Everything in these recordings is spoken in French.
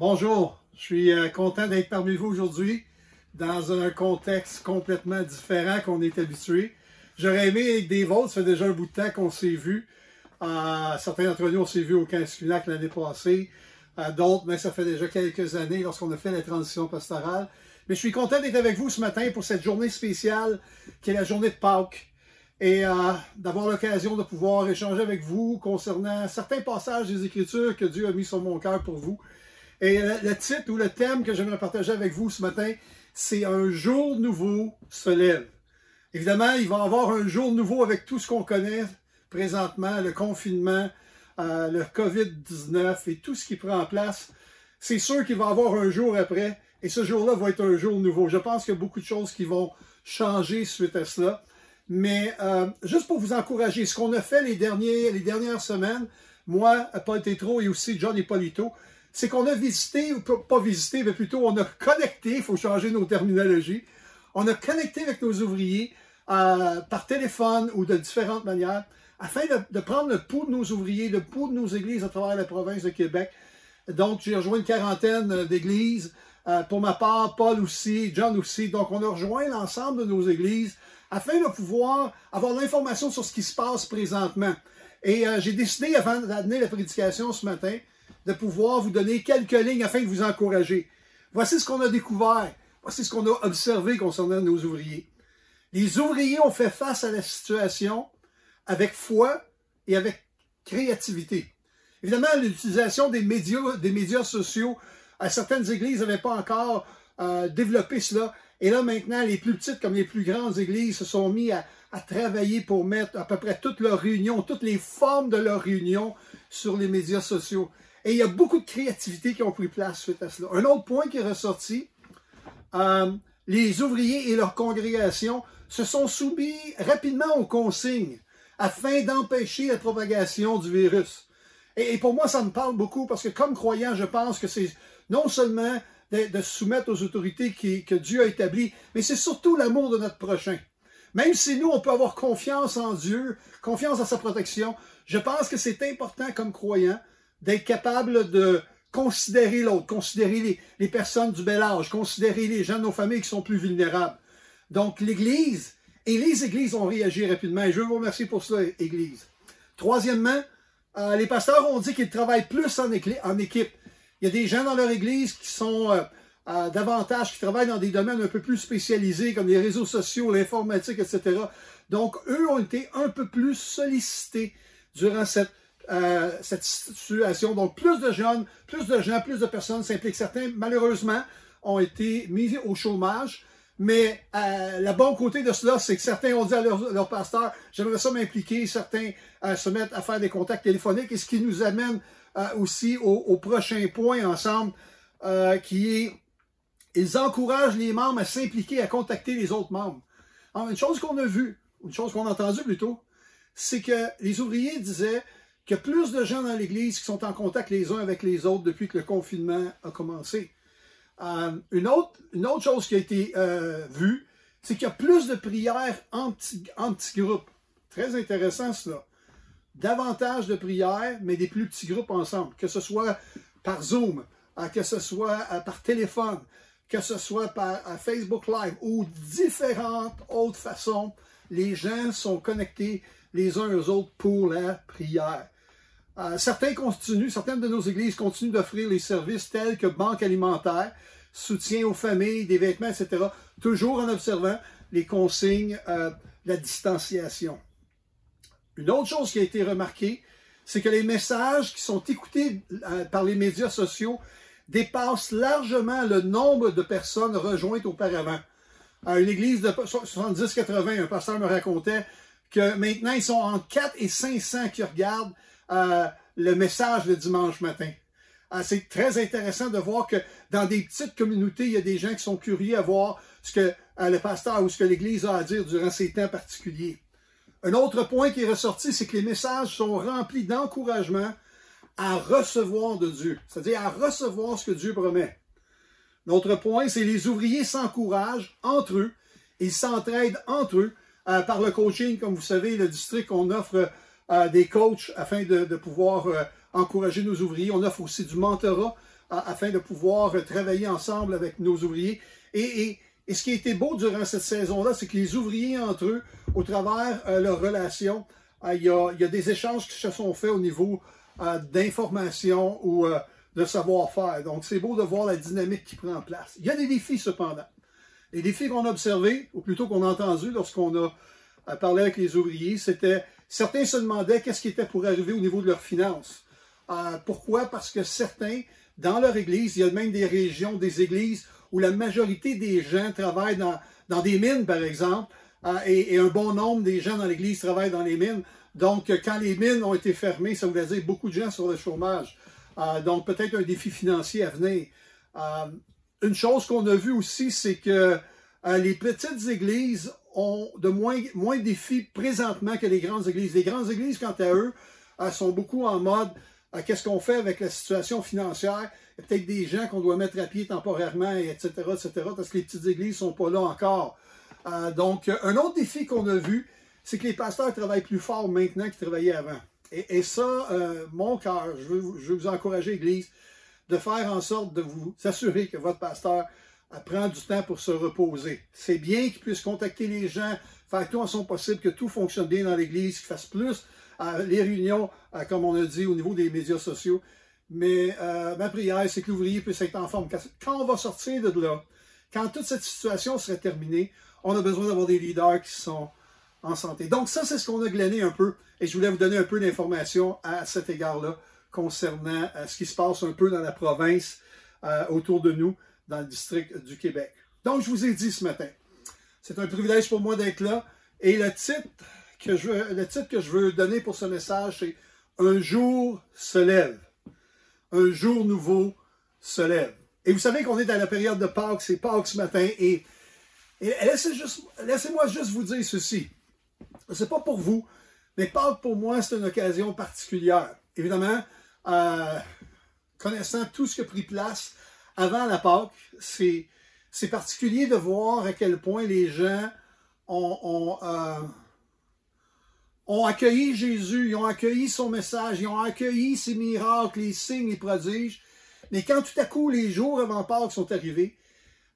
Bonjour, je suis euh, content d'être parmi vous aujourd'hui dans un contexte complètement différent qu'on est habitué. J'aurais aimé avec des vôtres, ça fait déjà un bout de temps qu'on s'est vu. Euh, certains d'entre nous, on s'est vu au 15 l'année passée. Euh, d'autres, mais ça fait déjà quelques années lorsqu'on a fait la transition pastorale. Mais je suis content d'être avec vous ce matin pour cette journée spéciale qui est la journée de Pâques et d'avoir l'occasion de pouvoir échanger avec vous concernant certains passages des Écritures que Dieu a mis sur mon cœur pour vous. Et le, titre ou le thème que j'aimerais partager avec vous ce matin, c'est Un jour nouveau se lève. Évidemment, il va y avoir un jour nouveau avec tout ce qu'on connaît présentement, le confinement, euh, le COVID-19 et tout ce qui prend en place. C'est sûr qu'il va y avoir un jour après, et ce jour-là va être un jour nouveau. Je pense qu'il y a beaucoup de choses qui vont changer suite à cela. Mais euh, juste pour vous encourager, ce qu'on a fait les, les dernières semaines, moi, Paul Tétro et aussi John Hippolito, c'est qu'on a visité, ou pas visité, mais plutôt on a connecté, il faut changer nos terminologies, on a connecté avec nos ouvriers euh, par téléphone ou de différentes manières, afin de, prendre le pouls de nos ouvriers, le pouls de nos églises à travers la province de Québec. Donc, j'ai rejoint une quarantaine d'églises. Euh, pour ma part, Paul aussi, John aussi. Donc, on a rejoint l'ensemble de nos églises afin de pouvoir avoir l'information sur ce qui se passe présentement. Et euh, j'ai décidé, avant d'amener la prédication ce matin, de pouvoir vous donner quelques lignes afin de vous encourager. Voici ce qu'on a découvert. Voici ce qu'on a observé concernant nos ouvriers. Les ouvriers ont fait face à la situation avec foi et avec créativité. Évidemment, l'utilisation des médias, des médias sociaux, à certaines églises n'avaient pas encore euh, développé cela, et là, maintenant, les plus petites comme les plus grandes églises se sont mis à, travailler pour mettre à peu près toutes leurs réunions, toutes les formes de leurs réunions sur les médias sociaux. Et il y a beaucoup de créativité qui ont pris place suite à cela. Un autre point qui est ressorti, euh, les ouvriers et leurs congrégations se sont soumis rapidement aux consignes afin d'empêcher la propagation du virus. Et, pour moi, ça me parle beaucoup parce que comme croyant, je pense que c'est non seulement de, se soumettre aux autorités que Dieu a établies, mais c'est surtout l'amour de notre prochain. Même si nous, on peut avoir confiance en Dieu, confiance en sa protection, je pense que c'est important comme croyant d'être capable de considérer l'autre, considérer les, personnes du bel âge, considérer les gens de nos familles qui sont plus vulnérables. Donc l'Église et les Églises ont réagi rapidement et je veux vous remercier pour cela, Église. Troisièmement, euh, les pasteurs ont dit qu'ils travaillent plus en, en équipe. Il y a des gens dans leur église qui sont euh, euh, davantage, qui travaillent dans des domaines un peu plus spécialisés, comme les réseaux sociaux, l'informatique, etc. Donc, eux ont été un peu plus sollicités durant cette, euh, cette situation. Donc, plus de jeunes, plus de gens, plus de personnes s'impliquent. Certains, malheureusement, ont été mis au chômage. Mais euh, le bon côté de cela, c'est que certains ont dit à leur, pasteur, j'aimerais ça m'impliquer, certains se mettent à faire des contacts téléphoniques, et ce qui nous amène euh, aussi au, prochain point ensemble, euh, qui est ils encouragent les membres à s'impliquer, à contacter les autres membres. Une chose qu'on a vue, une chose qu'on a entendue plutôt, c'est que les ouvriers disaient qu'il y a plus de gens dans l'Église qui sont en contact les uns avec les autres depuis que le confinement a commencé. Euh, une, autre, chose qui a été vue, c'est qu'il y a plus de prières en petits, groupes. Très intéressant cela davantage de prières, mais des plus petits groupes ensemble, que ce soit par Zoom, euh, que ce soit euh, par téléphone, que ce soit par euh, Facebook Live ou différentes autres façons, les gens sont connectés les uns aux autres pour la prière. Certains continuent, certaines de nos églises continuent d'offrir les services tels que banque alimentaire, soutien aux familles, des vêtements, etc., toujours en observant les consignes de la distanciation. Une autre chose qui a été remarquée, c'est que les messages qui sont écoutés euh, par les médias sociaux dépassent largement le nombre de personnes rejointes auparavant. À une église de 70-80, un pasteur me racontait que maintenant, ils sont entre 4 et 500 qui regardent euh, le message le dimanche matin. Euh, c'est très intéressant de voir que dans des petites communautés, il y a des gens qui sont curieux à voir ce que le pasteur ou ce que l'Église a à dire durant ces temps particuliers. Un autre point qui est ressorti, c'est que les messages sont remplis d'encouragement à recevoir de Dieu, c'est-à-dire à recevoir ce que Dieu promet. L'autre point, c'est les ouvriers s'encouragent entre eux, ils s'entraident entre eux euh, par le coaching. Comme vous savez, le district, on offre euh, des coachs afin de, pouvoir euh, encourager nos ouvriers. On offre aussi du mentorat afin de pouvoir travailler ensemble avec nos ouvriers. Et, ce qui a été beau durant cette saison-là, c'est que les ouvriers entre eux, au travers de leurs relations, il y, a, il, y a, des échanges qui se sont faits au niveau d'information ou de savoir-faire. Donc, c'est beau de voir la dynamique qui prend place. Il y a des défis, cependant. Les défis qu'on a observés, ou plutôt qu'on a entendus lorsqu'on a parlé avec les ouvriers, c'était certains se demandaient qu'est-ce qui était pour arriver au niveau de leurs finances. Euh, pourquoi? Parce que certains, dans leur église, il y a même des régions, des églises où la majorité des gens travaillent dans, des mines, par exemple, euh, et, un bon nombre des gens dans l'église travaillent dans les mines. Donc, quand les mines ont été fermées, ça voulait dire beaucoup de gens sur le chômage. Euh, donc, peut-être un défi financier à venir. Une chose qu'on a vue aussi, c'est que les petites églises ont de moins, moins de défis présentement que les grandes églises. Les grandes églises, quant à eux, sont beaucoup en mode qu'est-ce qu'on fait avec la situation financière? Il y peut-être des gens qu'on doit mettre à pied temporairement, etc., etc., parce que les petites églises ne sont pas là encore. donc, un autre défi qu'on a vu, c'est que les pasteurs travaillent plus fort maintenant qu'ils travaillaient avant. Et, ça, euh, mon cœur, je veux, vous encourager, Église, de faire en sorte de vous assurer que votre pasteur prend du temps pour se reposer. C'est bien qu'il puisse contacter les gens, faire tout en son possible, que tout fonctionne bien dans l'Église, qu'il fasse plus euh, les réunions, euh, comme on a dit, au niveau des médias sociaux. Mais ma prière, c'est que l'ouvrier puisse être en forme. Quand on va sortir de là, quand toute cette situation serait terminée, on a besoin d'avoir des leaders qui sont en santé. Donc ça, c'est ce qu'on a glané un peu, et je voulais vous donner un peu d'informations à cet égard-là concernant euh, ce qui se passe un peu dans la province euh, autour de nous, dans le district du Québec. Donc, je vous ai dit ce matin, c'est un privilège pour moi d'être là, et le titre que je le titre que je veux donner pour ce message, c'est Un jour se lève. Un jour nouveau se lève. Et vous savez qu'on est dans la période de Pâques, c'est Pâques ce matin, et, et laissez-moi juste vous dire ceci. C'est pas pour vous, mais Pâques pour moi, c'est une occasion particulière. Évidemment, euh, connaissant tout ce qui a pris place avant la Pâques, c'est, particulier de voir à quel point les gens ont, euh, ont, accueilli Jésus, ils ont accueilli son message, ils ont accueilli ses miracles, les signes, les prodiges. Mais quand tout à coup, les jours avant Pâques sont arrivés,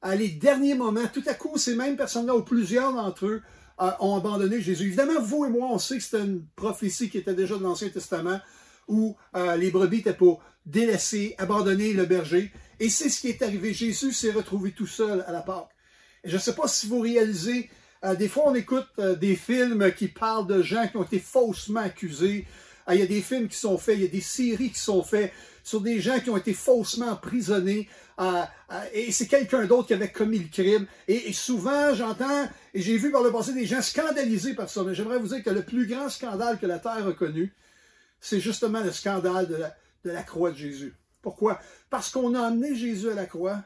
à les derniers moments, tout à coup, ces mêmes personnes-là, ou plusieurs d'entre eux, ont abandonné Jésus. Évidemment, vous et moi, on sait que c'était une prophétie qui était déjà de l'Ancien Testament, où euh, les brebis étaient pour délaisser, abandonner le berger. Et c'est ce qui est arrivé. Jésus s'est retrouvé tout seul à la Pâque. Et je ne sais pas si vous réalisez, euh, des fois on écoute euh, des films qui parlent de gens qui ont été faussement accusés. il y a des films qui sont faits, il y a des séries qui sont faites sur des gens qui ont été faussement emprisonnés. et c'est quelqu'un d'autre qui avait commis le crime. Et, souvent, j'entends, et j'ai vu par le passé des gens scandalisés par ça. Mais j'aimerais vous dire que le plus grand scandale que la Terre a connu, c'est justement le scandale de la croix de Jésus. Pourquoi? Parce qu'on a amené Jésus à la croix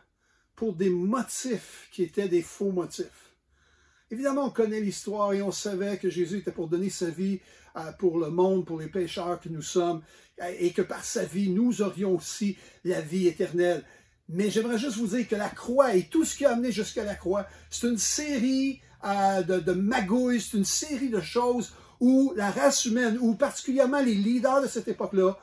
pour des motifs qui étaient des faux motifs. Évidemment, on connaît l'histoire et on savait que Jésus était pour donner sa vie euh, pour le monde, pour les pécheurs que nous sommes, et que par sa vie, nous aurions aussi la vie éternelle. Mais j'aimerais juste vous dire que la croix et tout ce qui a amené jusqu'à la croix, c'est une série euh, de magouilles, c'est une série de choses où la race humaine, ou particulièrement les leaders de cette époque-là,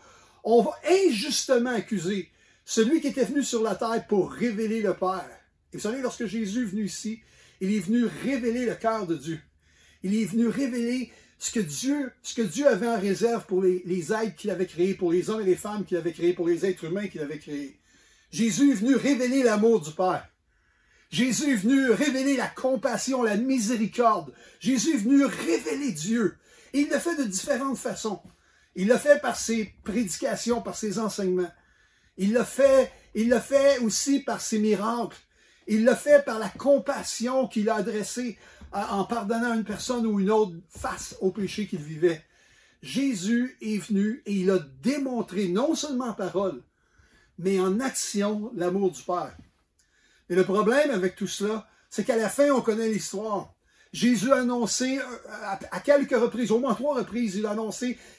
ont injustement accusé celui qui était venu sur la terre pour révéler le Père. Et vous savez, lorsque Jésus est venu ici, il est venu révéler le cœur de Dieu. Il est venu révéler ce que Dieu, avait en réserve pour les, les êtres qu'il avait créés, pour les hommes et les femmes qu'il avait créés, pour les êtres humains qu'il avait créés. Jésus est venu révéler l'amour du Père. Jésus est venu révéler la compassion, la miséricorde. Jésus est venu révéler Dieu. Et il l'a fait de différentes façons. Il l'a fait par ses prédications, par ses enseignements. Il l'a fait, aussi par ses miracles. Il l'a fait par la compassion qu'il a adressée en pardonnant une personne ou une autre face au péché qu'il vivait. Jésus est venu et il a démontré, non seulement en parole, mais en action, l'amour du Père. Et le problème avec tout cela, c'est qu'à la fin, on connaît l'histoire. Jésus a annoncé à quelques reprises, au moins trois reprises, il a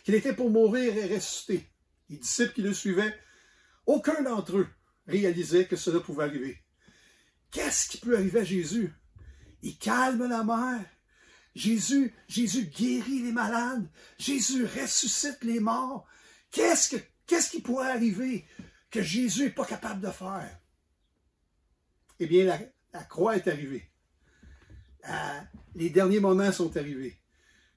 qu'il était pour mourir et ressusciter. Les disciples qui le suivaient, aucun d'entre eux réalisait que cela pouvait arriver. Qu'est-ce qui peut arriver à Jésus? Il calme la mer. Jésus, Jésus guérit les malades. Jésus ressuscite les morts. Qu'est-ce que, Qu'est-ce qui pourrait arriver que Jésus n'est pas capable de faire? Eh bien, la, croix est arrivée. Les derniers moments sont arrivés.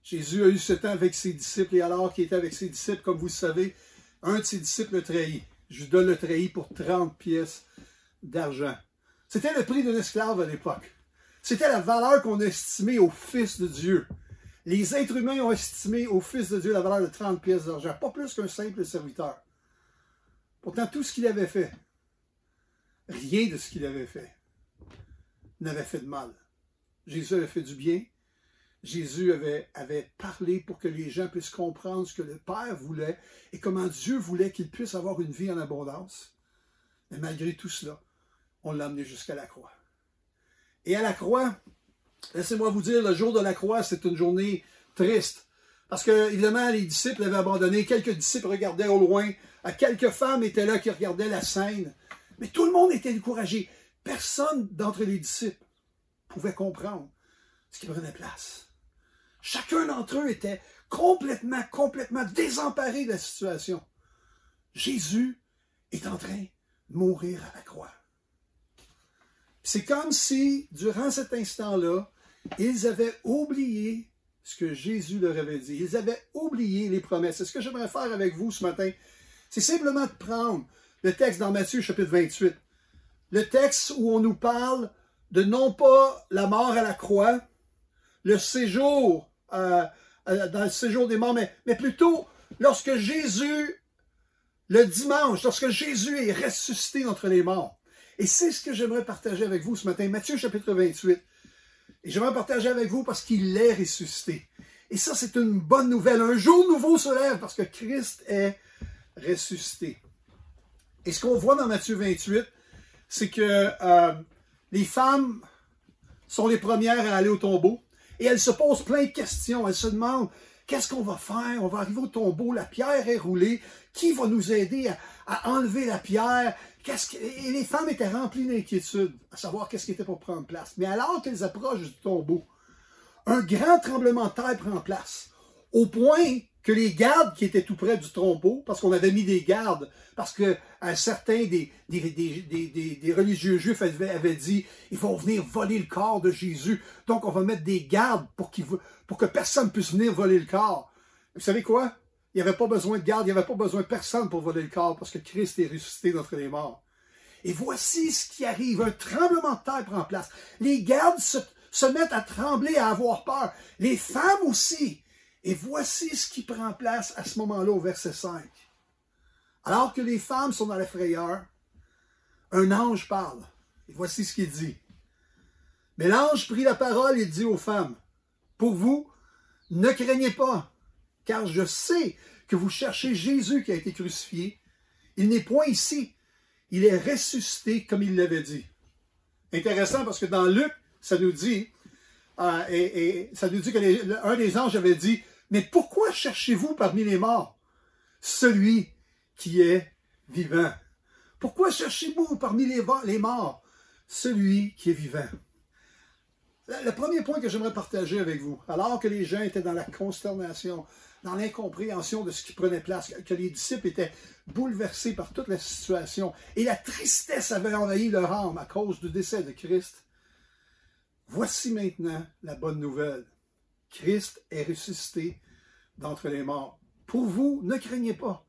Jésus a eu ce temps avec ses disciples et alors qu'il était avec ses disciples, comme vous le savez, un de ses disciples le trahit. Judas le trahit pour 30 pièces d'argent. C'était le prix d'un esclave à l'époque. C'était la valeur qu'on estimait au Fils de Dieu. Les êtres humains ont estimé au Fils de Dieu la valeur de 30 pièces d'argent, pas plus qu'un simple serviteur. Pourtant, tout ce qu'il avait fait, rien de ce qu'il avait fait, n'avait fait de mal. Jésus avait fait du bien. Jésus avait, parlé pour que les gens puissent comprendre ce que le Père voulait et comment Dieu voulait qu'ils puissent avoir une vie en abondance. Mais malgré tout cela, on l'a amené jusqu'à la croix. Et à la croix, laissez-moi vous dire, le jour de la croix, c'est une journée triste. Parce que, évidemment, les disciples l'avaient abandonné. Quelques disciples regardaient au loin. Quelques femmes étaient là qui regardaient la scène. Mais tout le monde était découragé. Personne d'entre les disciples pouvait comprendre ce qui prenait place. Chacun d'entre eux était complètement, complètement désemparé de la situation. Jésus est en train de mourir à la croix. C'est comme si, durant cet instant-là, ils avaient oublié ce que Jésus leur avait dit. Ils avaient oublié les promesses. C'est ce que j'aimerais faire avec vous ce matin. C'est simplement de prendre le texte dans Matthieu chapitre 28. Le texte où on nous parle de non pas la mort à la croix, le séjour, euh, euh, dans le séjour des morts, mais, plutôt lorsque Jésus, le dimanche, lorsque Jésus est ressuscité entre les morts. Et c'est ce que j'aimerais partager avec vous ce matin, Matthieu chapitre 28. Et j'aimerais partager avec vous parce qu'il est ressuscité. Et ça, c'est une bonne nouvelle. Un jour nouveau se lève parce que Christ est ressuscité. Et ce qu'on voit dans Matthieu 28, c'est que euh, les femmes sont les premières à aller au tombeau et elles se posent plein de questions. Elles se demandent qu'est-ce qu'on va faire? On va arriver au tombeau, la pierre est roulée. Qui va nous aider à enlever la pierre? Et les femmes étaient remplies d'inquiétude à savoir qu'est-ce qui était pour prendre place. Mais alors qu'elles approchent du tombeau, un grand tremblement de terre prend place, au point que les gardes qui étaient tout près du tombeau, parce qu'on avait mis des gardes, parce que certains des, religieux juifs avaient, dit ils vont venir voler le corps de Jésus, donc on va mettre des gardes pour, que personne puisse venir voler le corps. Vous savez quoi? Il n'y avait pas besoin de garde, il n'y avait pas besoin de personne pour voler le corps parce que Christ est ressuscité d'entre les morts. Et voici ce qui arrive. Un tremblement de terre prend place. Les gardes se mettent à trembler, à avoir peur. Les femmes aussi. Et voici ce qui prend place à ce moment-là au verset 5. Alors que les femmes sont dans la frayeur, un ange parle. Et voici ce qu'il dit. Mais l'ange prit la parole et dit aux femmes, Pour vous, ne craignez pas, car je sais que vous cherchez Jésus qui a été crucifié. Il n'est point ici. Il est ressuscité comme il l'avait dit. Intéressant parce que dans Luc, ça nous dit, euh, et, ça nous dit qu'un des anges avait dit, mais pourquoi cherchez-vous parmi les morts celui qui est vivant? Pourquoi cherchez-vous parmi les, morts celui qui est vivant? Le premier point que j'aimerais partager avec vous, alors que les gens étaient dans la consternation, dans l'incompréhension de ce qui prenait place, que les disciples étaient bouleversés par toute la situation et la tristesse avait envahi leur âme à cause du décès de Christ. Voici maintenant la bonne nouvelle. Christ est ressuscité d'entre les morts. Pour vous, ne craignez pas,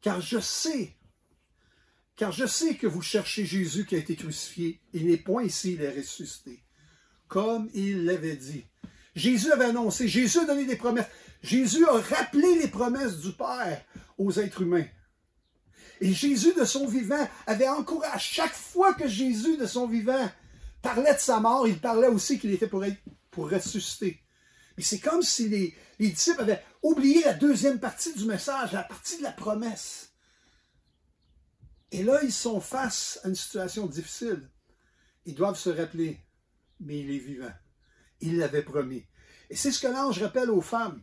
car je sais, car je sais que vous cherchez Jésus qui a été crucifié. Il n'est point ici, il est ressuscité, comme il l'avait dit. Jésus avait annoncé, Jésus a donné des promesses. Jésus a rappelé les promesses du Père aux êtres humains. Et Jésus de son vivant avait encouragé, à chaque fois que Jésus de son vivant parlait de sa mort, il parlait aussi qu'il était pour, être, pour ressusciter. Mais c'est comme si les, les disciples avaient oublié la deuxième partie du message, la partie de la promesse. Et là, ils sont face à une situation difficile. Ils doivent se rappeler, mais il est vivant. Il l'avait promis. Et c'est ce que l'ange rappelle aux femmes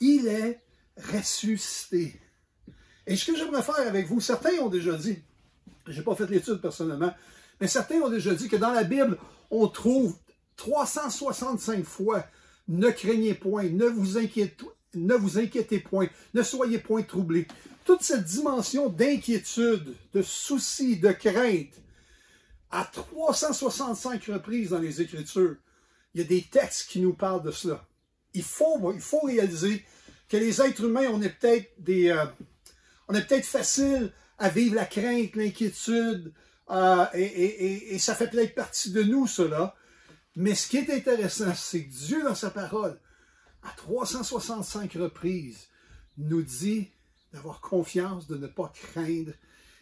il est ressuscité. Et ce que j'aimerais faire avec vous, certains ont déjà dit, je n'ai pas fait l'étude personnellement, mais certains ont déjà dit que dans la Bible, on trouve 365 fois ne craignez point, ne vous inquiétez, point, ne soyez point troublés. Toute cette dimension d'inquiétude, de souci, de crainte, à 365 reprises dans les Écritures, il y a des textes qui nous parlent de cela. Il faut, il faut réaliser que les êtres humains, on est peut-être des, euh, on est peut-être facile à vivre la crainte, l'inquiétude, euh, et, ça fait peut-être partie de nous, cela. Mais ce qui est intéressant, c'est que Dieu, dans sa parole, à 365 reprises, nous dit d'avoir confiance, de ne pas craindre.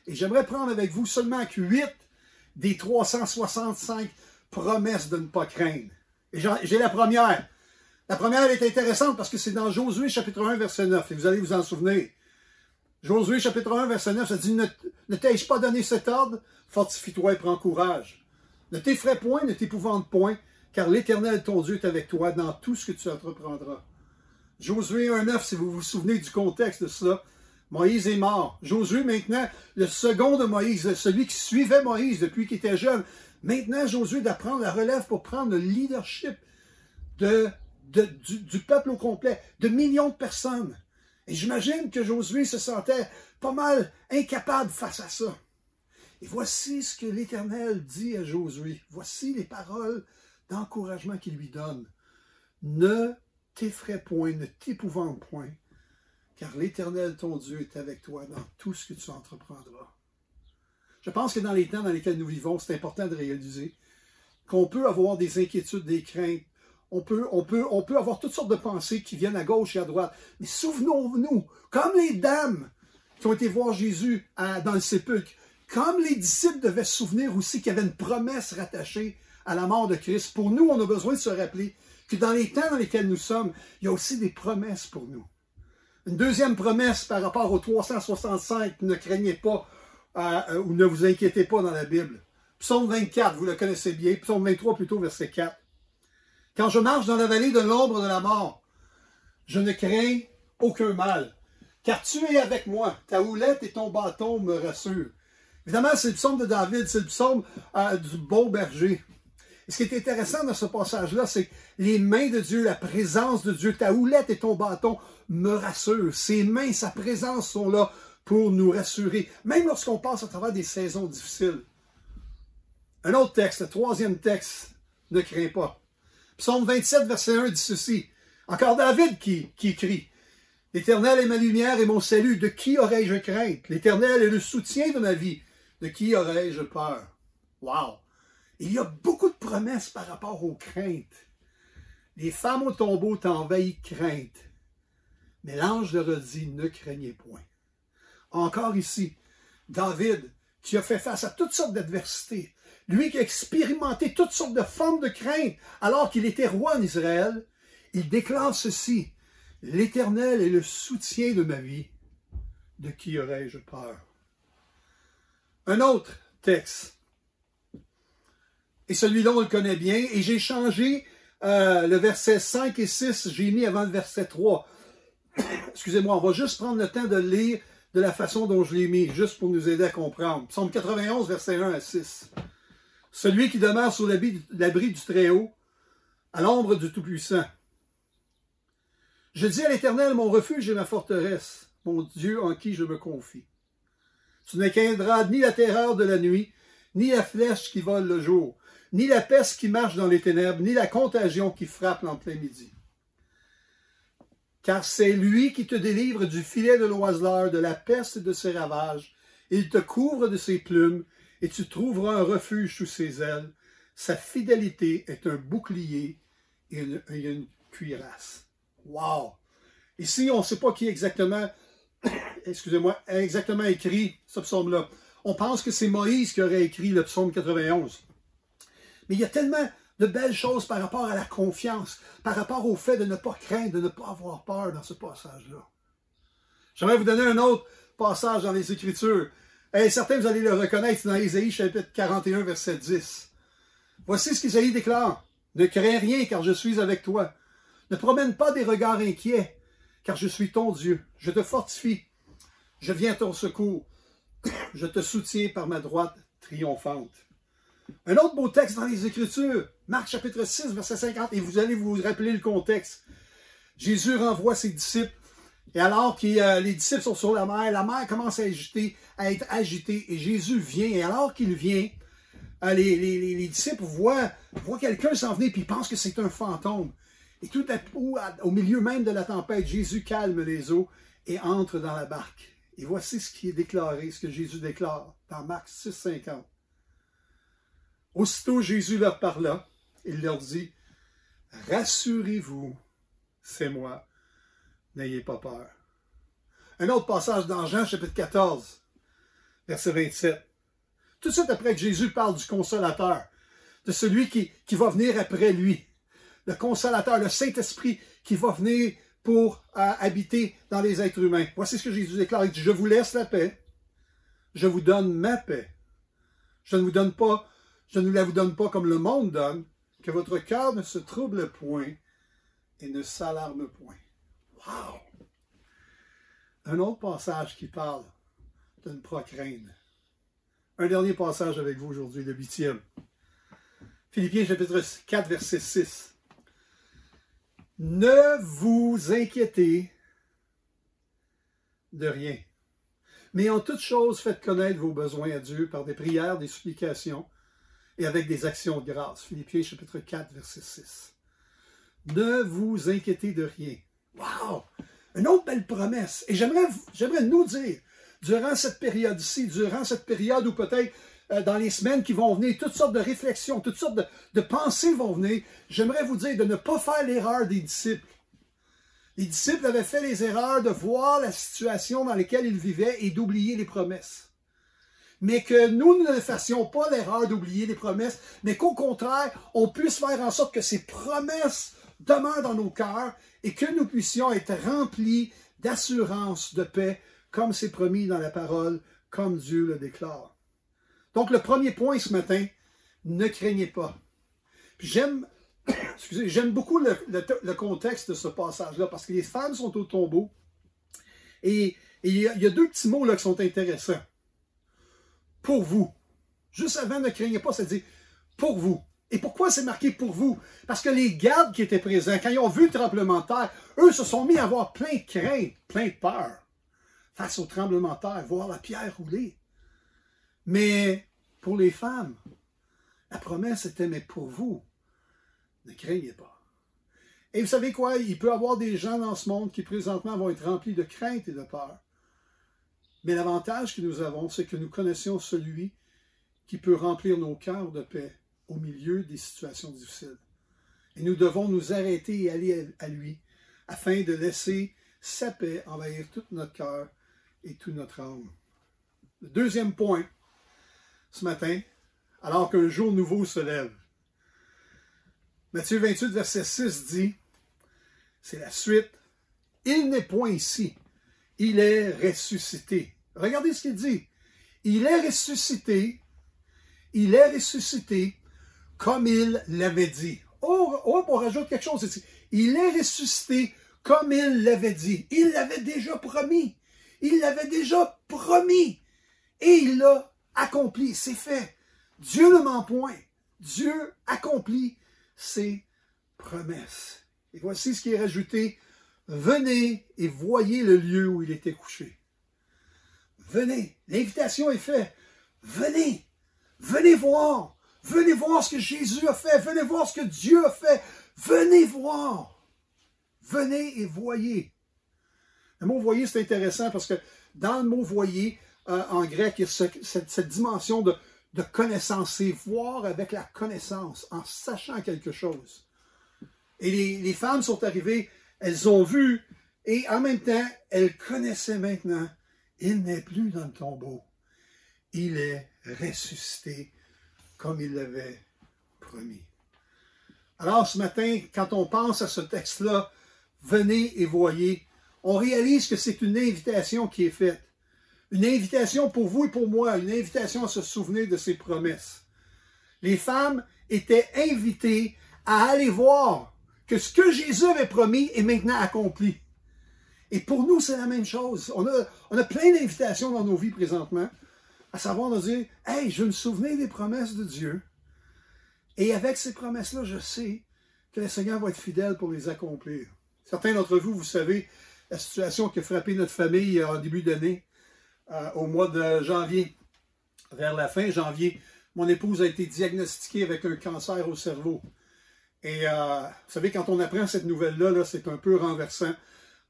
Et j'aimerais prendre avec vous seulement 8 des 365 promesses de ne pas craindre. Et j'ai la première. La première est intéressante parce que c'est dans Josué chapitre 1 verset 9 et vous allez vous en souvenir. Josué chapitre 1 verset 9, ça dit Ne, ne t'ai-je pas donné cet ordre? Fortifie-toi et prends courage. Ne t'effraie point, ne t'épouvante point, car l'Éternel ton Dieu est avec toi dans tout ce que tu entreprendras. Josué 1 9, si vous vous souvenez du contexte de cela, Moïse est mort. Josué, maintenant, le second de Moïse, celui qui suivait Moïse depuis qu'il était jeune. Maintenant, Josué doit prendre la relève pour prendre le leadership de, du, peuple au complet, de millions de personnes. Et j'imagine que Josué se sentait pas mal incapable face à ça. Et voici ce que l'Éternel dit à Josué. Voici les paroles d'encouragement qu'il lui donne. Ne t'effraie point, ne t'épouvante point, car l'Éternel, ton Dieu, est avec toi dans tout ce que tu entreprendras. Je pense que dans les temps dans lesquels nous vivons, c'est important de réaliser qu'on peut avoir des inquiétudes, des craintes, on peut, avoir toutes sortes de pensées qui viennent à gauche et à droite. Mais souvenons-nous, comme les dames qui ont été voir Jésus dans le sépulcre, comme les disciples devaient se souvenir aussi qu'il y avait une promesse rattachée à la mort de Christ, pour nous, on a besoin de se rappeler que dans les temps dans lesquels nous sommes, il y a aussi des promesses pour nous. Une deuxième promesse par rapport aux 365, ne craignez pas euh, ou ne vous inquiétez pas dans la Bible. Psaume 24, vous le connaissez bien. Psaume 23 plutôt, verset 4. Quand je marche dans la vallée de l'ombre de la mort, je ne crains aucun mal, car tu es avec moi. Ta houlette et ton bâton me rassurent. Évidemment, c'est le psaume de David, c'est le psaume euh, du bon berger. Et ce qui est intéressant dans ce passage-là, c'est les mains de Dieu, la présence de Dieu, ta houlette et ton bâton me rassurent. Ses mains, sa présence sont là pour nous rassurer, même lorsqu'on passe à travers des saisons difficiles. Un autre texte, le troisième texte, ne crains pas. Psaume 27, verset 1 dit ceci. Encore David qui, qui écrit. L'Éternel est ma lumière et mon salut. De qui aurais-je crainte? L'Éternel est le soutien de ma vie. De qui aurais-je peur? Wow! Il y a beaucoup de promesses par rapport aux craintes. Les femmes au tombeau t'envahissent crainte. Mais l'ange leur a dit, ne craignez point. Encore ici, David, qui a fait face à toutes sortes d'adversités, lui qui a expérimenté toutes sortes de formes de crainte alors qu'il était roi en Israël, il déclare ceci, L'Éternel est le soutien de ma vie, de qui aurais-je peur? Un autre texte, et celui-là on le connaît bien, et j'ai changé euh, le verset 5 et 6, j'ai mis avant le verset 3. Excusez-moi, on va juste prendre le temps de lire de la façon dont je l'ai mis, juste pour nous aider à comprendre. Psaume 91, verset 1 à 6. Celui qui demeure sous l'abri du Très-Haut, à l'ombre du Tout-Puissant. Je dis à l'Éternel, mon refuge et ma forteresse, mon Dieu en qui je me confie. Tu ne craindras ni la terreur de la nuit, ni la flèche qui vole le jour, ni la peste qui marche dans les ténèbres, ni la contagion qui frappe en plein midi. Car c'est lui qui te délivre du filet de l'oiseleur, de la peste et de ses ravages. Il te couvre de ses plumes, et tu trouveras un refuge sous ses ailes. Sa fidélité est un bouclier et une, cuirasse. Wow! Ici, on ne sait pas qui exactement, excusez-moi, exactement écrit ce psaume-là. On pense que c'est Moïse qui aurait écrit le psaume 91. Mais il y a tellement de belles choses par rapport à la confiance, par rapport au fait de ne pas craindre, de ne pas avoir peur dans ce passage-là. J'aimerais vous donner un autre passage dans les Écritures. Et certains, vous allez le reconnaître dans Isaïe chapitre 41, verset 10. Voici ce qu'Isaïe déclare. Ne crains rien, car je suis avec toi. Ne promène pas des regards inquiets, car je suis ton Dieu. Je te fortifie. Je viens à ton secours. Je te soutiens par ma droite triomphante. Un autre beau texte dans les Écritures, Marc chapitre 6, verset 50, et vous allez vous rappeler le contexte. Jésus renvoie ses disciples. Et alors que euh, les disciples sont sur la mer, la mer commence à, agiter, à être agitée et Jésus vient. Et alors qu'il vient, euh, les, disciples voient, voient quelqu'un s'en venir puis ils pensent que c'est un fantôme. Et tout à coup, au milieu même de la tempête, Jésus calme les eaux et entre dans la barque. Et voici ce qui est déclaré, ce que Jésus déclare dans Marc 6, 50. Aussitôt Jésus leur parla, il leur dit, Rassurez-vous, c'est moi, n'ayez pas peur. Un autre passage dans Jean chapitre 14, verset 27. Tout de suite après que Jésus parle du consolateur, de celui qui, qui va venir après lui, le consolateur, le Saint-Esprit qui va venir pour euh, habiter dans les êtres humains. Voici ce que Jésus déclare. Il dit, je vous laisse la paix. Je vous donne ma paix. Je ne vous donne pas, je ne la vous donne pas comme le monde donne, que votre cœur ne se trouble point et ne s'alarme point. Wow! Un autre passage qui parle d'une procrène. Un dernier passage avec vous aujourd'hui, le huitième. Philippiens chapitre 4, verset 6. Ne vous inquiétez de rien. Mais en toute chose, faites connaître vos besoins à Dieu par des prières, des supplications et avec des actions de grâce. Philippiens chapitre 4, verset 6. Ne vous inquiétez de rien. Wow! Une autre belle promesse. Et j'aimerais, j'aimerais nous dire, durant cette période-ci, durant cette période où peut-être dans les semaines qui vont venir, toutes sortes de réflexions, toutes sortes de, pensées vont venir. J'aimerais vous dire de ne pas faire l'erreur des disciples. Les disciples avaient fait les erreurs de voir la situation dans laquelle ils vivaient et d'oublier les promesses. Mais que nous ne fassions pas l'erreur d'oublier les promesses, mais qu'au contraire, on puisse faire en sorte que ces promesses demeurent dans nos cœurs et que nous puissions être remplis d'assurance, de paix, comme c'est promis dans la parole, comme Dieu le déclare. Donc, le premier point ce matin, ne craignez pas. J'aime, beaucoup le, contexte de ce passage-là parce que les femmes sont au tombeau et il y, a deux petits mots là qui sont intéressants. Pour vous. Juste avant, ne craignez pas, ça dit pour vous. Et pourquoi c'est marqué pour vous? Parce que les gardes qui étaient présents, quand ils ont vu le tremblement de terre, eux se sont mis à avoir plein de crainte, plein de peur face au tremblement de terre, voir la pierre rouler. Mais pour les femmes, la promesse était, mais pour vous, ne craignez pas. Et vous savez quoi? Il peut y avoir des gens dans ce monde qui présentement vont être remplis de crainte et de peur. Mais l'avantage que nous avons, c'est que nous connaissions celui qui peut remplir nos cœurs de paix au milieu des situations difficiles. Et nous devons nous arrêter et aller à lui afin de laisser sa paix envahir tout notre cœur et toute notre âme. Le deuxième point, ce matin, alors qu'un jour nouveau se lève. Matthieu 28, verset 6 dit, c'est la suite, il n'est point ici, il est ressuscité. Regardez ce qu'il dit. Il est ressuscité, il est ressuscité comme il l'avait dit. Oh, oh, on rajoute quelque chose ici. Il est ressuscité comme il l'avait dit. Il l'avait déjà promis. Il l'avait déjà promis. Et il l'a accompli, c'est fait. Dieu ne ment point. Dieu accomplit ses promesses. Et voici ce qui est rajouté. Venez et voyez le lieu où il était couché. Venez. L'invitation est faite. Venez. Venez voir. Venez voir ce que Jésus a fait. Venez voir ce que Dieu a fait. Venez voir. Venez et voyez. Le mot voyez, c'est intéressant parce que dans le mot voyez, en grec, il y a cette, dimension de, connaissance, c'est voir avec la connaissance, en sachant quelque chose. Et les, femmes sont arrivées, elles ont vu, et en même temps, elles connaissaient maintenant, il n'est plus dans le tombeau. Il est ressuscité comme il l'avait promis. Alors ce matin, quand on pense à ce texte-là, venez et voyez, on réalise que c'est une invitation qui est faite. Une invitation pour vous et pour moi, une invitation à se souvenir de ses promesses. Les femmes étaient invitées à aller voir que ce que Jésus avait promis est maintenant accompli. Et pour nous, c'est la même chose. On a, on a plein d'invitations dans nos vies présentement, à savoir de dire, hey, je me souvenais des promesses de Dieu. Et avec ces promesses-là, je sais que le Seigneur va être fidèle pour les accomplir. Certains d'entre vous, vous savez la situation qui a frappé notre famille en début d'année, euh, au mois de janvier. Vers la fin janvier, mon épouse a été diagnostiquée avec un cancer au cerveau. Et euh, vous savez, quand on apprend cette nouvelle-là, -là, c'est un peu renversant.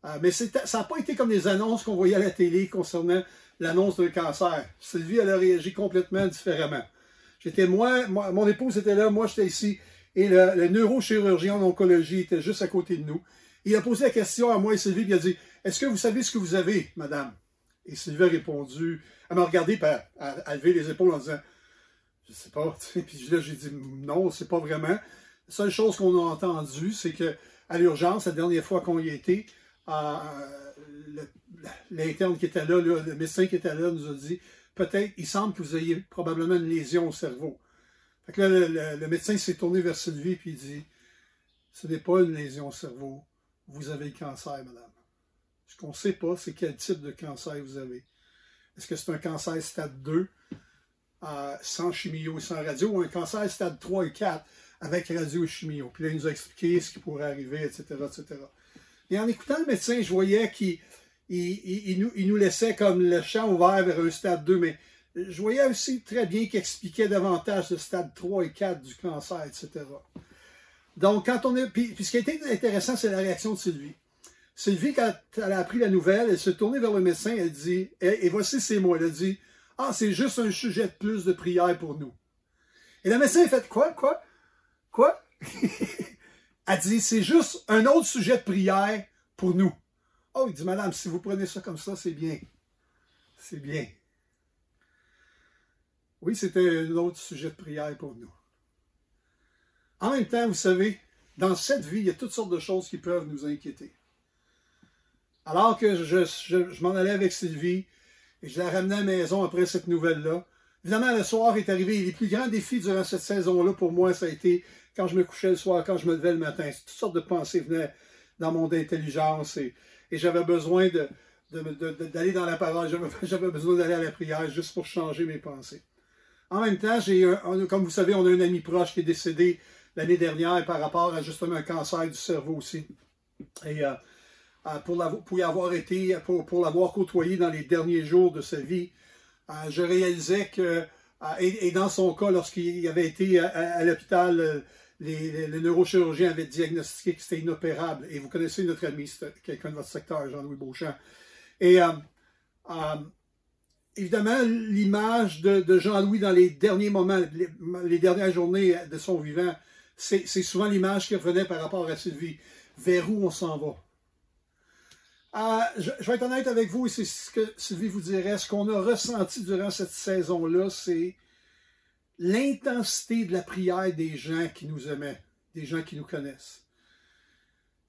Euh, mais ça n'a pas été comme les annonces qu'on voyait à la télé concernant l'annonce d'un cancer. Sylvie, elle a réagi complètement différemment. J'étais moi, mon épouse était là, moi j'étais ici, et le, neurochirurgien en oncologie était juste à côté de nous. Il a posé la question à moi et Sylvie, il a dit Est-ce que vous savez ce que vous avez, madame Et Sylvie a répondu, elle m'a regardé, puis elle a levé les épaules en disant Je sais pas. Puis là, j'ai dit Non, c'est pas vraiment. La seule chose qu'on a entendue, c'est que à l'urgence, la dernière fois qu'on y était, euh, l'interne qui était là, le médecin qui était là, nous a dit peut-être, il semble que vous ayez probablement une lésion au cerveau. Fait que là, le, médecin s'est tourné vers Sylvie et il dit Ce n'est pas une lésion au cerveau, vous avez le cancer, madame. Ce qu'on ne sait pas, c'est quel type de cancer vous avez. Est-ce que c'est un cancer stade 2 euh, sans chimio et sans radio ou un cancer stade 3 et 4 avec radio et chimio? Puis là, il nous a expliqué ce qui pourrait arriver, etc. etc. Et en écoutant le médecin, je voyais qu'il il, nous, laissait comme le champ ouvert vers un stade 2, mais je voyais aussi très bien qu'il expliquait davantage le stade 3 et 4 du cancer, etc. Donc, quand on est. Puis, ce qui a été intéressant, c'est la réaction de Sylvie. Sylvie, quand elle a appris la nouvelle, elle s'est tournée vers le médecin, elle dit, et, voici ces mots, elle a dit Ah, c'est juste un sujet de plus de prière pour nous. Et le médecin a fait Quoi, quoi, quoi Elle dit C'est juste un autre sujet de prière pour nous. Oh, il dit, Madame, si vous prenez ça comme ça, c'est bien. C'est bien. Oui, c'était un autre sujet de prière pour nous. En même temps, vous savez, dans cette vie, il y a toutes sortes de choses qui peuvent nous inquiéter. Alors que je, m'en allais avec Sylvie et je la ramenais à la maison après cette nouvelle-là, évidemment, le soir est arrivé. Les plus grands défis durant cette saison-là, pour moi, ça a été quand je me couchais le soir, quand je me levais le matin. Toutes sortes de pensées venaient dans mon intelligence et j'avais besoin d'aller dans la parole, j'avais besoin d'aller à la prière juste pour changer mes pensées. En même temps, j'ai comme vous savez, on a un ami proche qui est décédé l'année dernière par rapport à justement un cancer du cerveau aussi. Et euh, euh, pour, été, pour, l'avoir côtoyé dans les derniers jours de sa vie, euh, je réalisais que, et, dans son cas, lorsqu'il avait été à l'hôpital les, neurochirurgiens avaient diagnostiqué que c'était inopérable. Et vous connaissez notre ami, quelqu'un de votre secteur, Jean-Louis Beauchamp. Et euh, euh, évidemment, l'image de, Jean-Louis dans les derniers moments, les, dernières journées de son vivant, c'est souvent l'image qui revenait par rapport à Sylvie. Vers où on s'en va? Euh, je, vais être honnête avec vous, et c'est ce que Sylvie vous dirait. Ce qu'on a ressenti durant cette saison-là, c'est l'intensité de la prière des gens qui nous aimaient, des gens qui nous connaissent.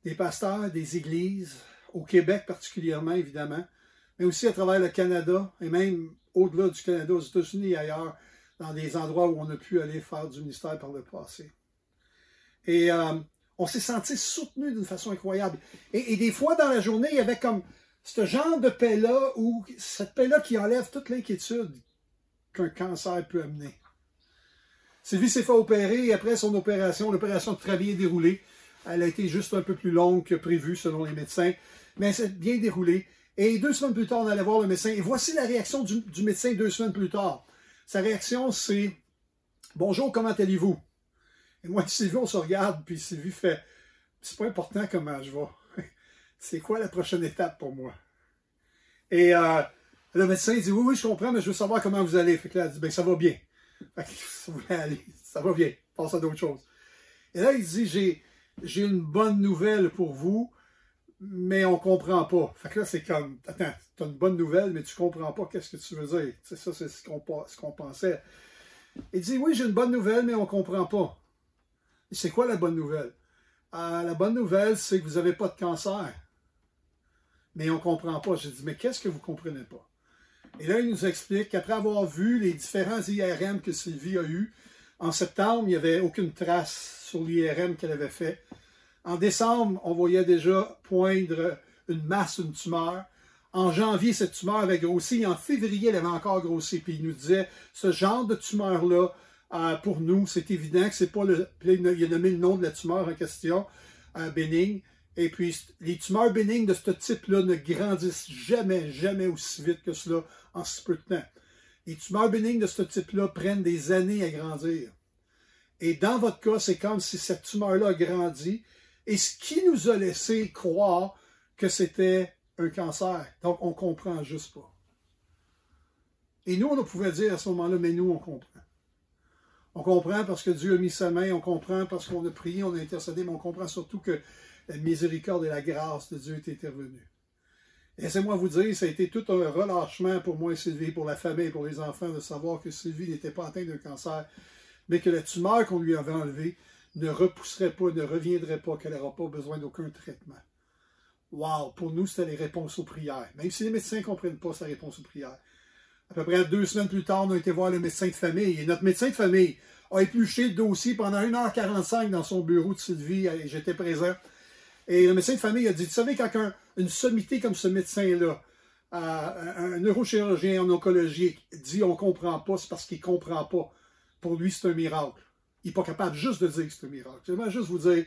Des pasteurs, des églises, au Québec particulièrement, évidemment, mais aussi à travers le Canada et même au-delà du Canada, aux États-Unis et ailleurs, dans des endroits où on a pu aller faire du ministère par le passé. Et euh, on s'est senti soutenu d'une façon incroyable. Et, des fois, dans la journée, il y avait comme ce genre de paix-là, ou cette paix-là qui enlève toute l'inquiétude qu'un cancer peut amener. Sylvie s'est fait opérer et après son opération, l'opération a très bien déroulé. Elle a été juste un peu plus longue que prévu selon les médecins, mais s'est bien déroulée. Et deux semaines plus tard, on allait voir le médecin. Et voici la réaction du, médecin deux semaines plus tard. Sa réaction, c'est Bonjour, comment allez-vous Et moi Sylvie, on se regarde, puis Sylvie fait C'est pas important comment je vais. c'est quoi la prochaine étape pour moi? Et euh, le médecin dit Oui, oui, je comprends, mais je veux savoir comment vous allez. Fait que là, elle dit Ben, ça va bien. ça ça va bien, passe à d'autres choses. Et là, il dit, j'ai, une bonne nouvelle pour vous, mais on comprend pas. Fait que là, c'est comme, attends, tu as une bonne nouvelle, mais tu comprends pas qu'est-ce que tu veux dire. C'est ça, c'est ce qu'on, ce pensait. Il dit, oui, j'ai une bonne nouvelle, mais on comprend pas. C'est quoi la bonne nouvelle? Euh, la bonne nouvelle, c'est que vous n'avez pas de cancer. Mais on comprend pas. J'ai dit, mais qu'est-ce que vous comprenez pas? Et là, il nous explique qu'après avoir vu les différents IRM que Sylvie a eus, en septembre, il n'y avait aucune trace sur l'IRM qu'elle avait fait. En décembre, on voyait déjà poindre une masse, une tumeur. En janvier, cette tumeur avait grossi. En février, elle avait encore grossi. Puis il nous disait, ce genre de tumeur-là, euh, pour nous, c'est évident que c'est pas le. il a nommé le nom de la tumeur en question, euh, bénigne. Et puis, les tumeurs bénignes de ce type-là ne grandissent jamais, jamais aussi vite que cela en si peu de temps. Les tumeurs bénignes de ce type-là prennent des années à grandir. Et dans votre cas, c'est comme si cette tumeur-là a grandi et ce qui nous a laissé croire que c'était un cancer. Donc, on comprend juste pas. Et nous, on pouvait dire à ce moment-là, mais nous, on comprend. On comprend parce que Dieu a mis sa main, on comprend parce qu'on a prié, on a intercédé, mais on comprend surtout que la miséricorde et la grâce de Dieu est intervenue. Laissez-moi vous dire, ça a été tout un relâchement pour moi et Sylvie, pour la famille, pour les enfants, de savoir que Sylvie n'était pas atteinte d'un cancer, mais que la tumeur qu'on lui avait enlevée ne repousserait pas, ne reviendrait pas, qu'elle n'aura pas besoin d'aucun traitement. Wow! Pour nous, c'était les réponses aux prières. Même si les médecins ne comprennent pas sa réponse aux prières. À peu près deux semaines plus tard, on a été voir le médecin de famille. Et notre médecin de famille a épluché le dossier pendant 1h45 dans son bureau de Sylvie. J'étais présent. Et le médecin de famille a dit, tu savez, quand une sommité comme ce médecin-là, un neurochirurgien en oncologie, dit on comprend pas, c'est parce qu'il comprend pas. Pour lui, c'est un miracle. Il n'est pas capable juste de dire que c'est un miracle. J'aimerais juste vous dire,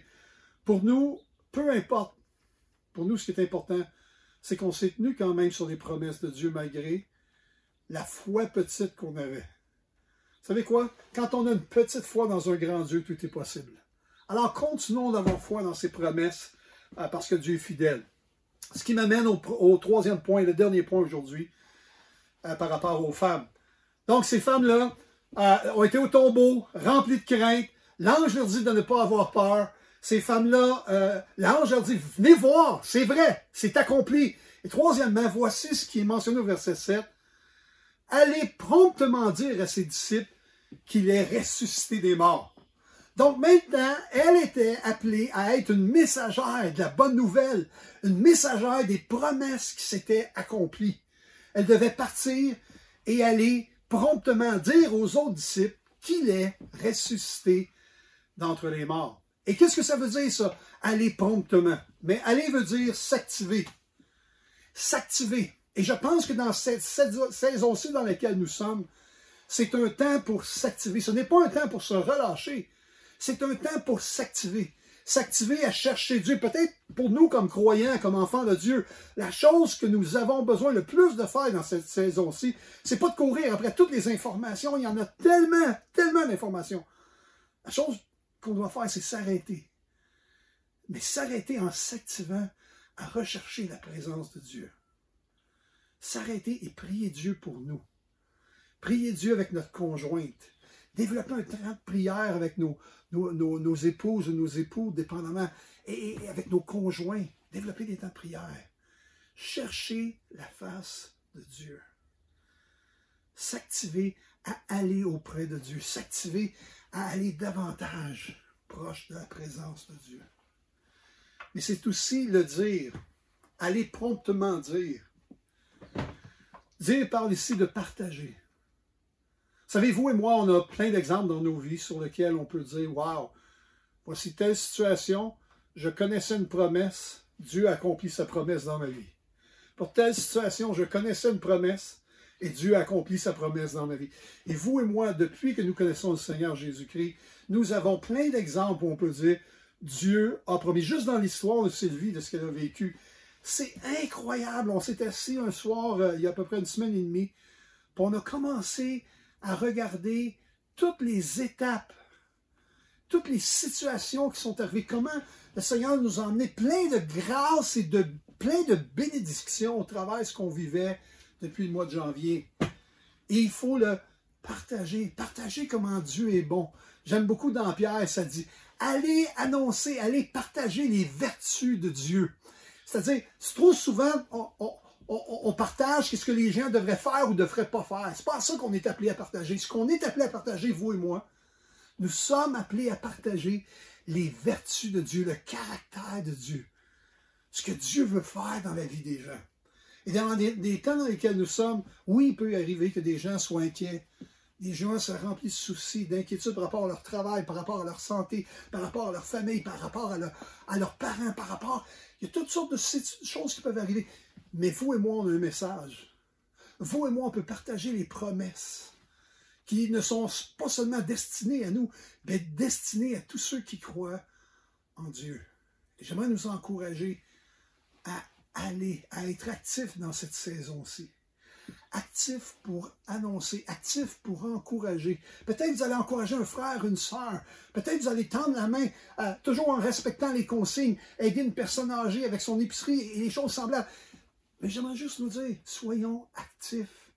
pour nous, peu importe, pour nous, ce qui est important, c'est qu'on s'est tenu quand même sur les promesses de Dieu malgré la foi petite qu'on avait. Vous savez quoi? Quand on a une petite foi dans un grand Dieu, tout est possible. Alors continuons d'avoir foi dans ses promesses euh, parce que Dieu est fidèle. Ce qui m'amène au, troisième point, le dernier point aujourd'hui, euh, par rapport aux femmes. Donc ces femmes-là euh, ont été au tombeau, remplies de crainte. L'ange leur dit de ne pas avoir peur. Ces femmes-là, l'ange leur dit, venez voir, c'est vrai, c'est accompli. Et troisièmement, voici ce qui est mentionné au verset 7 allez promptement dire à ses disciples qu'il est ressuscité des morts. Donc maintenant, elle était appelée à être une messagère de la bonne nouvelle, une messagère des promesses qui s'étaient accomplies. Elle devait partir et aller promptement dire aux autres disciples qu'il est ressuscité d'entre les morts. Et qu'est-ce que ça veut dire ça? Aller promptement. Mais aller veut dire s'activer. S'activer. Et je pense que dans cette, saison-ci dans laquelle nous sommes, c'est un temps pour s'activer. Ce n'est pas un temps pour se relâcher. C'est un temps pour s'activer. S'activer à chercher Dieu. Peut-être pour nous, comme croyants, comme enfants de Dieu, la chose que nous avons besoin le plus de faire dans cette saison-ci, c'est pas de courir après toutes les informations. Il y en a tellement, tellement d'informations. La chose qu'on doit faire, c'est s'arrêter. Mais s'arrêter en s'activant à rechercher la présence de Dieu s'arrêter et prier Dieu pour nous. Prier Dieu avec notre conjointe. Développer un temps de prière avec nos, nos, épouses ou nos époux, dépendamment, et, avec nos conjoints. Développer des temps de prière. Chercher la face de Dieu. S'activer à aller auprès de Dieu. S'activer à aller davantage proche de la présence de Dieu. Mais c'est aussi le dire. Aller promptement dire Dire parle ici de partager. Savez, vous et moi, on a plein d'exemples dans nos vies sur lesquels on peut dire Waouh, voici telle situation, je connaissais une promesse, Dieu a accompli sa promesse dans ma vie. Pour telle situation, je connaissais une promesse et Dieu a accompli sa promesse dans ma vie. Et vous et moi, depuis que nous connaissons le Seigneur Jésus-Christ, nous avons plein d'exemples où on peut dire Dieu a promis, juste dans l'histoire de Sylvie, de ce qu'elle a vécu, c'est incroyable. On s'est assis un soir, euh, il y a à peu près une semaine et demie, puis on a commencé à regarder toutes les étapes, toutes les situations qui sont arrivées, comment le Seigneur nous a emmené plein de grâce et de plein de bénédictions au travers ce qu'on vivait depuis le mois de janvier. Et il faut le partager, partager comment Dieu est bon. J'aime beaucoup dans Pierre, ça dit, allez annoncer, allez partager les vertus de Dieu. C'est-à-dire, trop souvent, on, partage ce que les gens devraient faire ou ne devraient pas faire. C'est pas ça qu'on est appelé à partager. Ce qu'on est appelé à partager, vous et moi, nous sommes appelés à partager les vertus de Dieu, le caractère de Dieu, ce que Dieu veut faire dans la vie des gens. Et dans des, temps dans lesquels nous sommes, oui, il peut arriver que des gens soient inquiets, des gens se remplissent de soucis, d'inquiétudes par rapport à leur travail, par rapport à leur santé, par rapport à leur famille, par rapport à, à leurs parents, par rapport il y a toutes sortes de choses qui peuvent arriver. Mais vous et moi, on a un message. Vous et moi, on peut partager les promesses qui ne sont pas seulement destinées à nous, mais destinées à tous ceux qui croient en Dieu. J'aimerais nous encourager à aller, à être actifs dans cette saison-ci. Actifs pour annoncer, actifs pour encourager. Peut-être vous allez encourager un frère, une soeur. Peut-être vous allez tendre la main, euh, toujours en respectant les consignes, aider une personne âgée avec son épicerie et les choses semblables. Mais j'aimerais juste nous dire, soyons actifs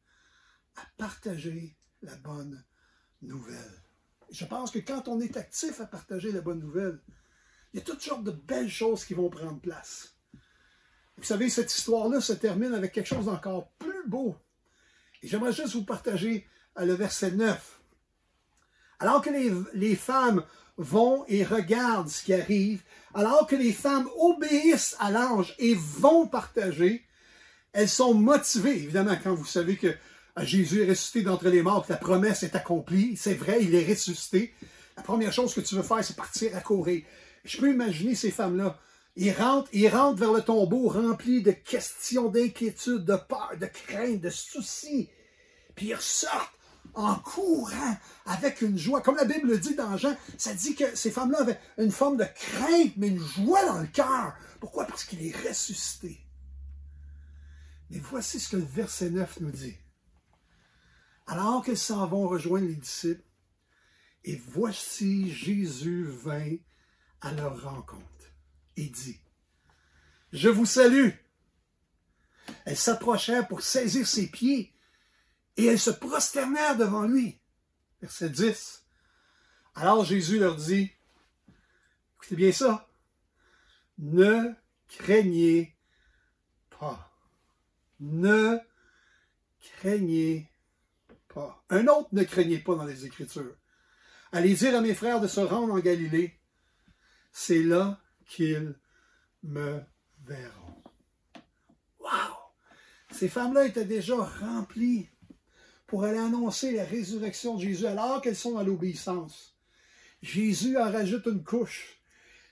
à partager la bonne nouvelle. Je pense que quand on est actif à partager la bonne nouvelle, il y a toutes sortes de belles choses qui vont prendre place. Vous savez, cette histoire-là se termine avec quelque chose d'encore plus beau. Et j'aimerais juste vous partager à le verset 9. Alors que les, les femmes vont et regardent ce qui arrive, alors que les femmes obéissent à l'ange et vont partager, elles sont motivées. Évidemment, quand vous savez que ah, Jésus est ressuscité d'entre les morts, que la promesse est accomplie, c'est vrai, il est ressuscité. La première chose que tu veux faire, c'est partir à courir. Je peux imaginer ces femmes-là. Ils rentrent, ils rentrent vers le tombeau remplis de questions, d'inquiétudes, de peur, de crainte, de soucis. Puis ils ressortent en courant avec une joie. Comme la Bible le dit dans Jean, ça dit que ces femmes-là avaient une forme de crainte, mais une joie dans le cœur. Pourquoi? Parce qu'il est ressuscité. Mais voici ce que le verset 9 nous dit. Alors qu'elles s'en vont rejoindre les disciples, et voici Jésus vint à leur rencontre dit, Je vous salue. Elles s'approchèrent pour saisir ses pieds et elles se prosternèrent devant lui. Verset 10. Alors Jésus leur dit, écoutez bien ça, ne craignez pas. Ne craignez pas. Un autre ne craignez pas dans les Écritures. Allez dire à mes frères de se rendre en Galilée. C'est là qu'ils me verront. Wow! Ces femmes-là étaient déjà remplies pour aller annoncer la résurrection de Jésus alors qu'elles sont dans l'obéissance. Jésus en rajoute une couche.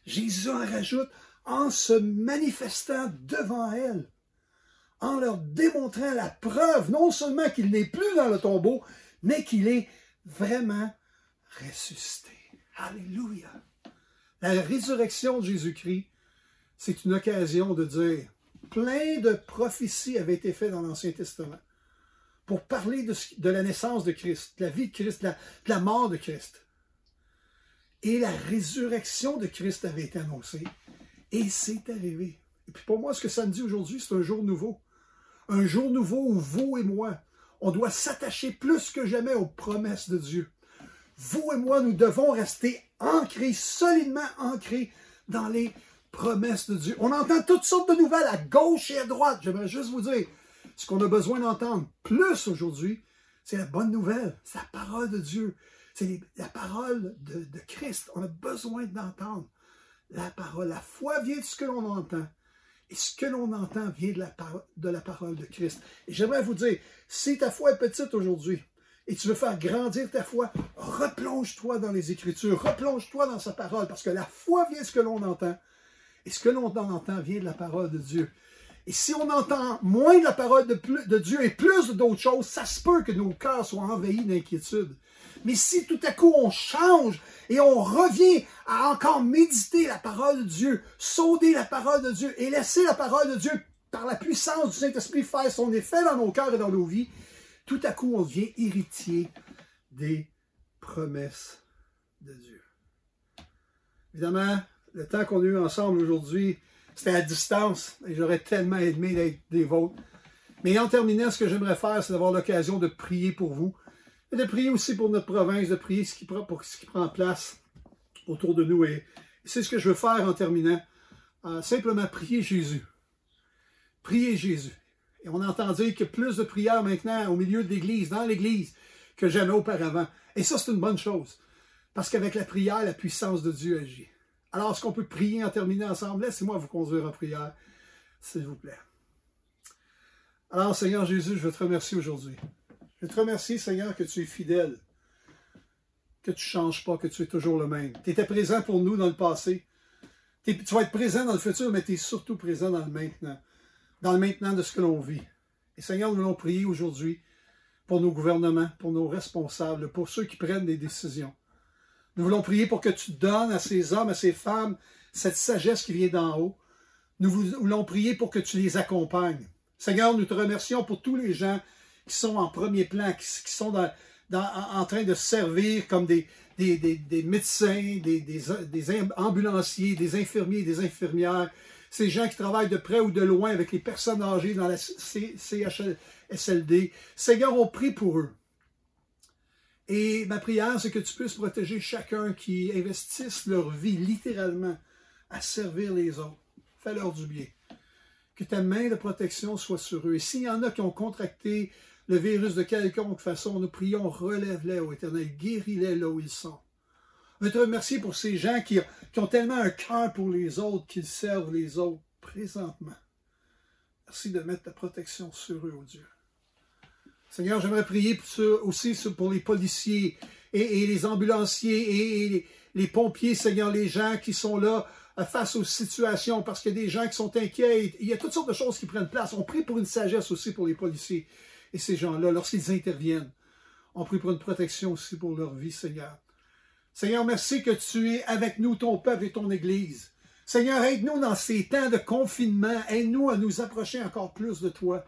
Jésus en rajoute en se manifestant devant elles en leur démontrant la preuve, non seulement qu'il n'est plus dans le tombeau, mais qu'il est vraiment ressuscité. Alléluia. La résurrection de Jésus-Christ, c'est une occasion de dire, plein de prophéties avaient été faites dans l'Ancien Testament pour parler de, la naissance de Christ, de la vie de Christ, de la mort de Christ. Et la résurrection de Christ avait été annoncée. Et c'est arrivé. Et puis pour moi, ce que ça me dit aujourd'hui, c'est un jour nouveau un jour nouveau où vous et moi, on doit s'attacher plus que jamais aux promesses de Dieu. Vous et moi, nous devons rester ancrés, solidement ancrés dans les promesses de Dieu. On entend toutes sortes de nouvelles à gauche et à droite. J'aimerais juste vous dire, ce qu'on a besoin d'entendre plus aujourd'hui, c'est la bonne nouvelle, c'est la parole de Dieu, c'est la parole de, de Christ. On a besoin d'entendre la parole. La foi vient de ce que l'on entend. Et ce que l'on entend vient de la, de la parole de Christ. Et j'aimerais vous dire, si ta foi est petite aujourd'hui, et tu veux faire grandir ta foi, replonge-toi dans les Écritures, replonge-toi dans sa parole, parce que la foi vient de ce que l'on entend, et ce que l'on entend vient de la parole de Dieu. Et si on entend moins de la parole de, Dieu et plus d'autres choses, ça se peut que nos cœurs soient envahis d'inquiétude. Mais si tout à coup on change et on revient à encore méditer la parole de Dieu, sauder la parole de Dieu et laisser la parole de Dieu par la puissance du Saint-Esprit faire son effet dans nos cœurs et dans nos vies, tout à coup on devient héritier des promesses de Dieu. Évidemment, le temps qu'on a eu ensemble aujourd'hui, c'était à distance et j'aurais tellement aimé d'être des vôtres. Mais en terminant, ce que j'aimerais faire, c'est d'avoir l'occasion de prier pour vous et de prier aussi pour notre province, de prier ce qui prend, pour ce qui prend place autour de nous. Et c'est ce que je veux faire en terminant. Euh, simplement prier Jésus. Prier Jésus. Et on entend dire a plus de prières maintenant au milieu de l'Église, dans l'Église, que jamais auparavant. Et ça, c'est une bonne chose. Parce qu'avec la prière, la puissance de Dieu agit. Alors, est-ce qu'on peut prier en terminant ensemble? Laissez-moi vous conduire en prière, s'il vous plaît. Alors, Seigneur Jésus, je veux te remercier aujourd'hui. Je te remercie, Seigneur, que tu es fidèle, que tu ne changes pas, que tu es toujours le même. Tu étais présent pour nous dans le passé. Tu vas être présent dans le futur, mais tu es surtout présent dans le maintenant, dans le maintenant de ce que l'on vit. Et Seigneur, nous voulons prier aujourd'hui pour nos gouvernements, pour nos responsables, pour ceux qui prennent des décisions. Nous voulons prier pour que tu donnes à ces hommes, à ces femmes, cette sagesse qui vient d'en haut. Nous voulons prier pour que tu les accompagnes. Seigneur, nous te remercions pour tous les gens qui sont en premier plan, qui, sont en train de servir comme des, des, médecins, des, ambulanciers, des infirmiers, des infirmières, ces gens qui travaillent de près ou de loin avec les personnes âgées dans la CHSLD. Seigneur, on prie pour eux. Et ma prière, c'est que tu puisses protéger chacun qui investisse leur vie littéralement à servir les autres. Fais-leur du bien. Que ta main de protection soit sur eux. Et s'il y en a qui ont contracté le virus de quelconque façon, nous prions, relève-les au éternel, guéris-les là où ils sont. Je te remercier pour ces gens qui, ont tellement un cœur pour les autres, qu'ils servent les autres présentement. Merci de mettre ta protection sur eux, oh Dieu. Seigneur, j'aimerais prier aussi pour les policiers et, les ambulanciers et, les, pompiers, Seigneur, les gens qui sont là euh, face aux situations parce qu'il y a des gens qui sont inquiets. Il y a toutes sortes de choses qui prennent place. On prie pour une sagesse aussi pour les policiers et ces gens-là lorsqu'ils interviennent. On prie pour une protection aussi pour leur vie, Seigneur. Seigneur, merci que tu es avec nous, ton peuple et ton Église. Seigneur, aide-nous dans ces temps de confinement. Aide-nous à nous approcher encore plus de toi.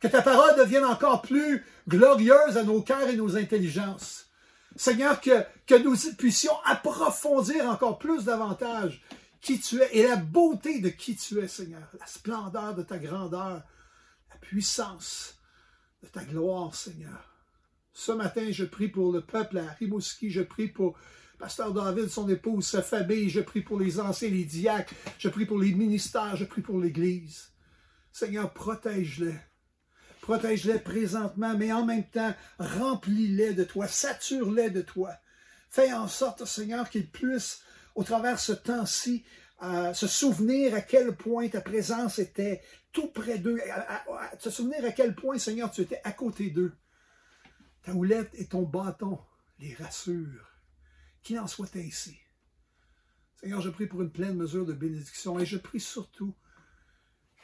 Que ta parole devienne encore plus glorieuse à nos cœurs et nos intelligences. Seigneur, que, que nous puissions approfondir encore plus davantage qui tu es et la beauté de qui tu es, Seigneur. La splendeur de ta grandeur, la puissance de ta gloire, Seigneur. Ce matin, je prie pour le peuple à Rimouski, je prie pour Pasteur David, son épouse, sa famille, je prie pour les anciens, les diacres, je prie pour les ministères, je prie pour l'Église. Seigneur, protège-les. Protège-les présentement, mais en même temps, remplis-les de toi, sature-les de toi. Fais en sorte, Seigneur, qu'ils puissent, au travers ce temps-ci, euh, se souvenir à quel point ta présence était tout près d'eux, se souvenir à quel point, Seigneur, tu étais à côté d'eux. Ta houlette et ton bâton les rassurent. Qu'il en soit ainsi. Seigneur, je prie pour une pleine mesure de bénédiction et je prie surtout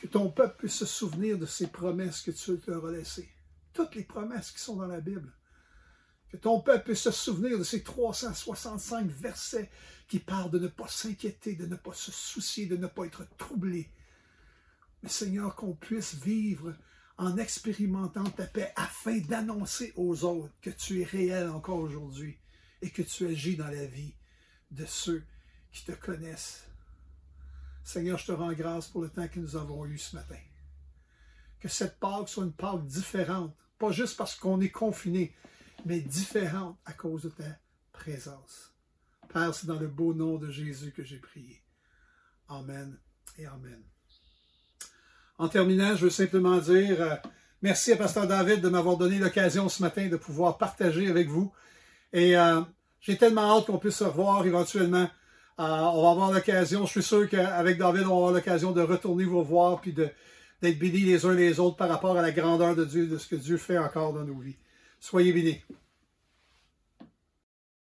que ton peuple puisse se souvenir de ces promesses que tu leur as laissées. Toutes les promesses qui sont dans la Bible. Que ton peuple puisse se souvenir de ces 365 versets qui parlent de ne pas s'inquiéter, de ne pas se soucier, de ne pas être troublé. Mais Seigneur, qu'on puisse vivre en expérimentant ta paix afin d'annoncer aux autres que tu es réel encore aujourd'hui et que tu agis dans la vie de ceux qui te connaissent. Seigneur, je te rends grâce pour le temps que nous avons eu ce matin. Que cette Pâque soit une Pâque différente, pas juste parce qu'on est confiné, mais différente à cause de ta présence. Père, c'est dans le beau nom de Jésus que j'ai prié. Amen et Amen. En terminant, je veux simplement dire euh, merci à Pasteur David de m'avoir donné l'occasion ce matin de pouvoir partager avec vous. Et euh, j'ai tellement hâte qu'on puisse se revoir éventuellement. Euh, on va avoir l'occasion, je suis sûr qu'avec David, on va avoir l'occasion de retourner vous voir puis d'être bénis les uns les autres par rapport à la grandeur de Dieu, de ce que Dieu fait encore dans nos vies. Soyez bénis.